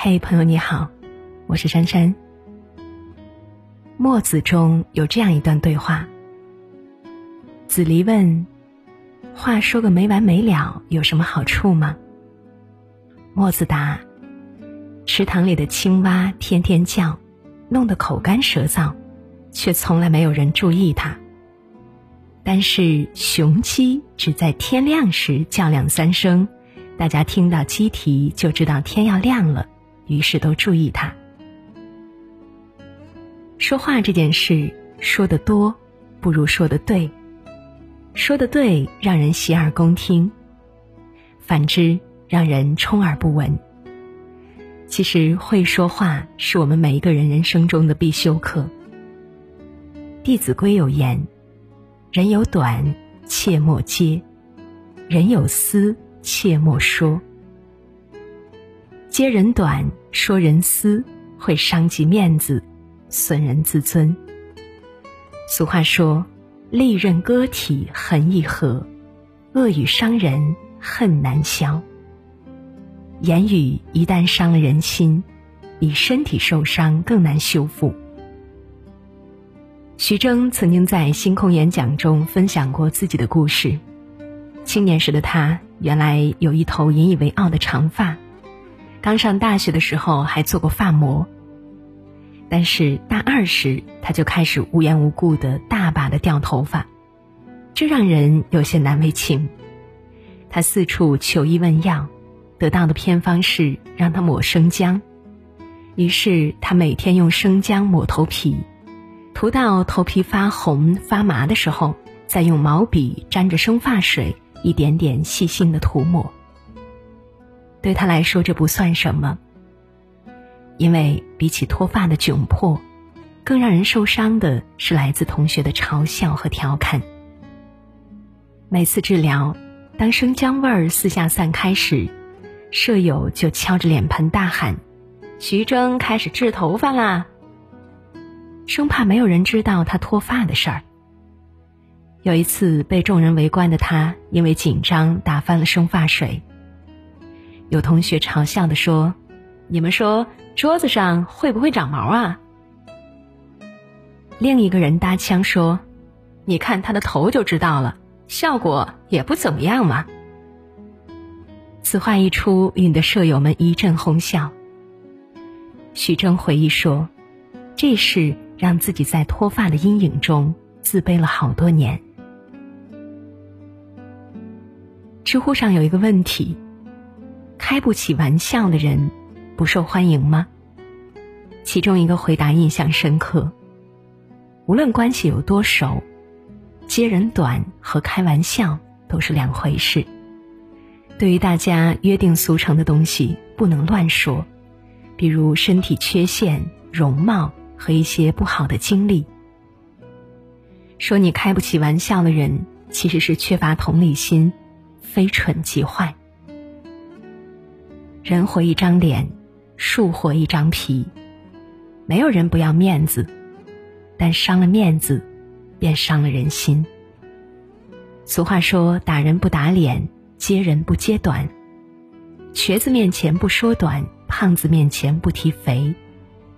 嘿，朋友你好，我是珊珊。墨子中有这样一段对话：子离问，话说个没完没了，有什么好处吗？墨子答：池塘里的青蛙天天叫，弄得口干舌燥，却从来没有人注意它。但是雄鸡只在天亮时叫两三声，大家听到鸡啼就知道天要亮了。于是都注意他。说话这件事，说的多不如说的对。说的对，让人洗耳恭听；反之，让人充耳不闻。其实，会说话是我们每一个人人生中的必修课。《弟子规》有言：“人有短，切莫揭；人有私，切莫说。”揭人短，说人私，会伤及面子，损人自尊。俗话说：“利刃割体恨易合，恶语伤人恨难消。”言语一旦伤了人心，比身体受伤更难修复。徐峥曾经在星空演讲中分享过自己的故事：青年时的他，原来有一头引以为傲的长发。刚上大学的时候还做过发模，但是大二时他就开始无缘无故的大把的掉头发，这让人有些难为情。他四处求医问药，得到的偏方是让他抹生姜，于是他每天用生姜抹头皮，涂到头皮发红发麻的时候，再用毛笔沾着生发水一点点细心的涂抹。对他来说，这不算什么，因为比起脱发的窘迫，更让人受伤的是来自同学的嘲笑和调侃。每次治疗，当生姜味儿四下散开时，舍友就敲着脸盆大喊：“徐峥开始治头发啦！”生怕没有人知道他脱发的事儿。有一次被众人围观的他，因为紧张打翻了生发水。有同学嘲笑的说：“你们说桌子上会不会长毛啊？”另一个人搭腔说：“你看他的头就知道了，效果也不怎么样嘛。”此话一出，引得舍友们一阵哄笑。徐峥回忆说：“这事让自己在脱发的阴影中自卑了好多年。”知乎上有一个问题。开不起玩笑的人，不受欢迎吗？其中一个回答印象深刻。无论关系有多熟，揭人短和开玩笑都是两回事。对于大家约定俗成的东西，不能乱说，比如身体缺陷、容貌和一些不好的经历。说你开不起玩笑的人，其实是缺乏同理心，非蠢即坏。人活一张脸，树活一张皮。没有人不要面子，但伤了面子，便伤了人心。俗话说：“打人不打脸，揭人不揭短。瘸子面前不说短，胖子面前不提肥，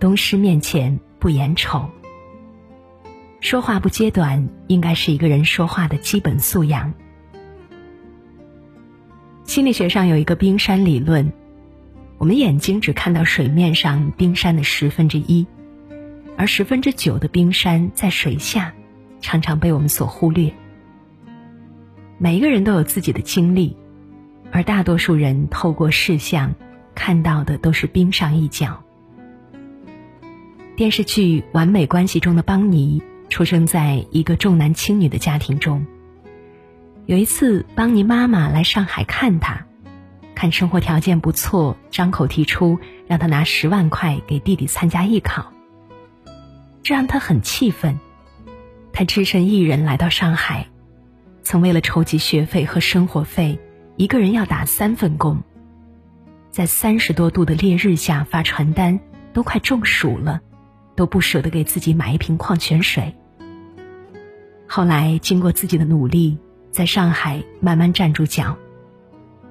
东施面前不言丑。”说话不揭短，应该是一个人说话的基本素养。心理学上有一个冰山理论。我们眼睛只看到水面上冰山的十分之一，而十分之九的冰山在水下，常常被我们所忽略。每一个人都有自己的经历，而大多数人透过视像看到的都是冰上一角。电视剧《完美关系》中的邦尼出生在一个重男轻女的家庭中。有一次，邦尼妈妈来上海看他。看生活条件不错，张口提出让他拿十万块给弟弟参加艺考，这让他很气愤。他只身一人来到上海，曾为了筹集学费和生活费，一个人要打三份工，在三十多度的烈日下发传单，都快中暑了，都不舍得给自己买一瓶矿泉水。后来经过自己的努力，在上海慢慢站住脚。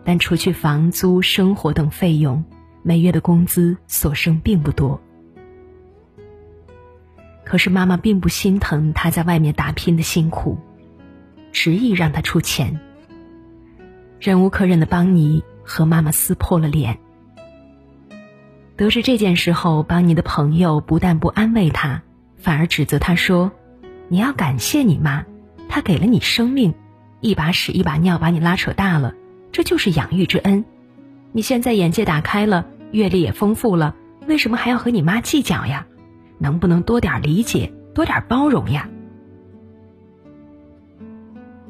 但除去房租、生活等费用，每月的工资所剩并不多。可是妈妈并不心疼他在外面打拼的辛苦，执意让他出钱。忍无可忍的邦尼和妈妈撕破了脸。得知这件事后，邦尼的朋友不但不安慰他，反而指责他说：“你要感谢你妈，她给了你生命，一把屎一把尿把你拉扯大了，这就是养育之恩。你现在眼界打开了，阅历也丰富了，为什么还要和你妈计较呀？能不能多点理解，多点包容呀？”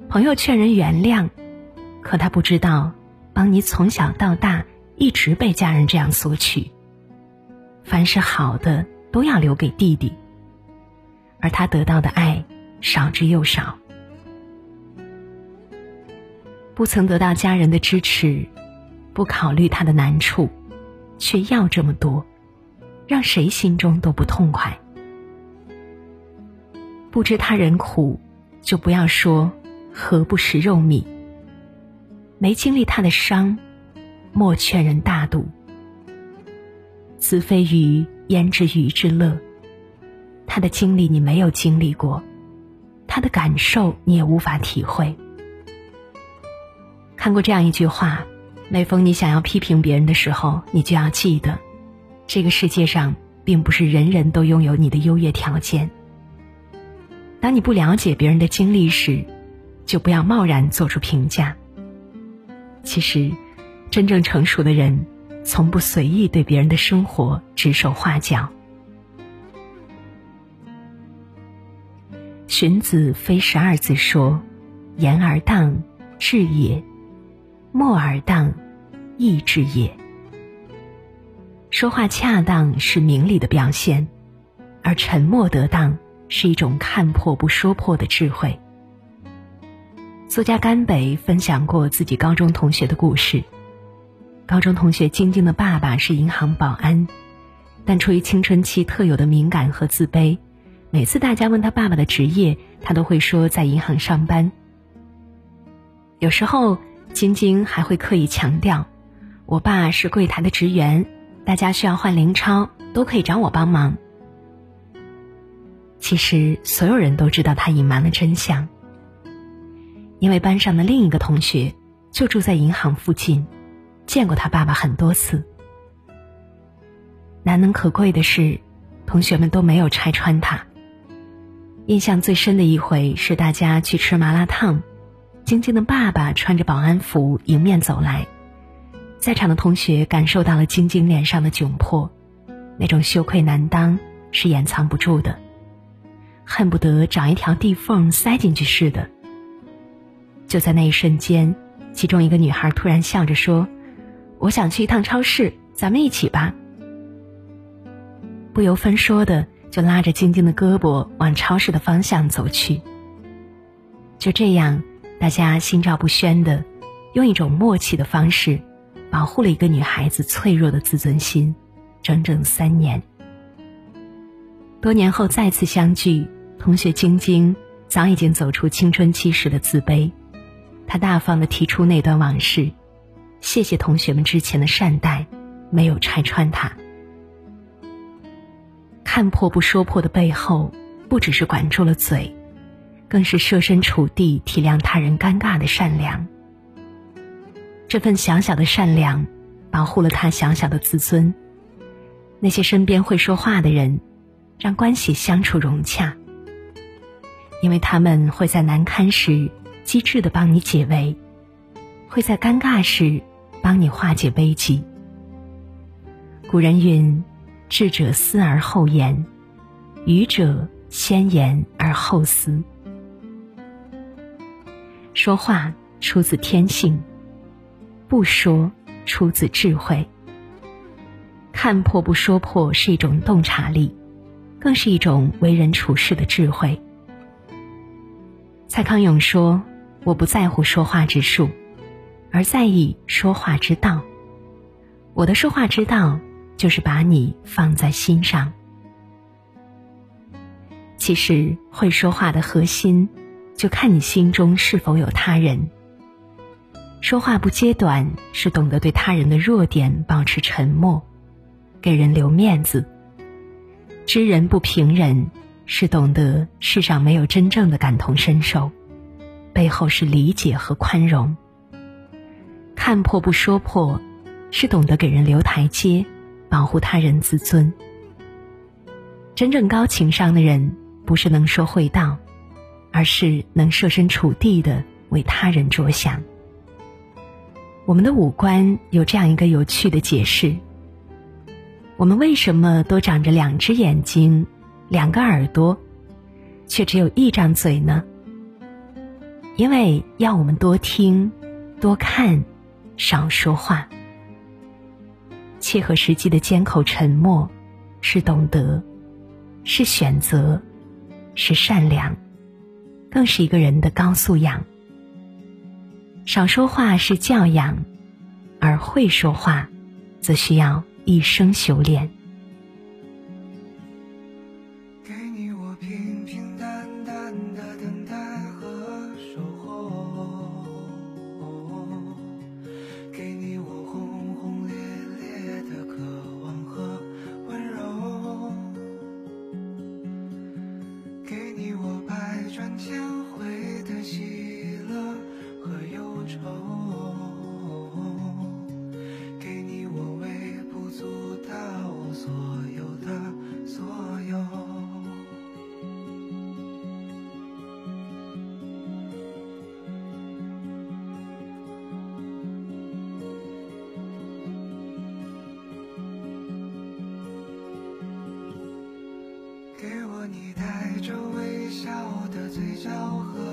朋友劝人原谅，可他不知道，邦尼从小到大一直被家人这样索取。凡是好的都要留给弟弟，而他得到的爱少之又少。不曾得到家人的支持，不考虑他的难处，却要这么多，让谁心中都不痛快。不知他人苦，就不要说何不食肉糜。没经历他的伤，莫劝人大度。子非鱼，焉知鱼之乐？他的经历你没有经历过，他的感受你也无法体会。看过这样一句话：每逢你想要批评别人的时候，你就要记得，这个世界上并不是人人都拥有你的优越条件。当你不了解别人的经历时，就不要贸然做出评价。其实，真正成熟的人。从不随意对别人的生活指手画脚。荀子非十二字说：“言而当，智也；默而当，义智也。”说话恰当是明理的表现，而沉默得当是一种看破不说破的智慧。作家甘北分享过自己高中同学的故事。高中同学晶晶的爸爸是银行保安，但出于青春期特有的敏感和自卑，每次大家问他爸爸的职业，他都会说在银行上班。有时候，晶晶还会刻意强调：“我爸是柜台的职员，大家需要换零钞都可以找我帮忙。”其实，所有人都知道他隐瞒了真相，因为班上的另一个同学就住在银行附近。见过他爸爸很多次。难能可贵的是，同学们都没有拆穿他。印象最深的一回是大家去吃麻辣烫，晶晶的爸爸穿着保安服迎面走来，在场的同学感受到了晶晶脸上的窘迫，那种羞愧难当是掩藏不住的，恨不得找一条地缝塞进去似的。就在那一瞬间，其中一个女孩突然笑着说。我想去一趟超市，咱们一起吧。不由分说的就拉着晶晶的胳膊往超市的方向走去。就这样，大家心照不宣的，用一种默契的方式，保护了一个女孩子脆弱的自尊心，整整三年。多年后再次相聚，同学晶晶早已经走出青春期时的自卑，她大方的提出那段往事。谢谢同学们之前的善待，没有拆穿她。看破不说破的背后，不只是管住了嘴，更是设身处地体谅他人尴尬的善良。这份小小的善良，保护了他小小的自尊。那些身边会说话的人，让关系相处融洽，因为他们会在难堪时机智的帮你解围。会在尴尬时帮你化解危机。古人云：“智者思而后言，愚者先言而后思。”说话出自天性，不说出自智慧。看破不说破是一种洞察力，更是一种为人处事的智慧。蔡康永说：“我不在乎说话之术。”而在意说话之道。我的说话之道，就是把你放在心上。其实，会说话的核心，就看你心中是否有他人。说话不揭短，是懂得对他人的弱点保持沉默；给人留面子。知人不评人，是懂得世上没有真正的感同身受，背后是理解和宽容。看破不说破，是懂得给人留台阶，保护他人自尊。真正高情商的人，不是能说会道，而是能设身处地的为他人着想。我们的五官有这样一个有趣的解释：我们为什么都长着两只眼睛、两个耳朵，却只有一张嘴呢？因为要我们多听、多看。少说话，切合实际的缄口沉默，是懂得，是选择，是善良，更是一个人的高素养。少说话是教养，而会说话，则需要一生修炼。嘴角和。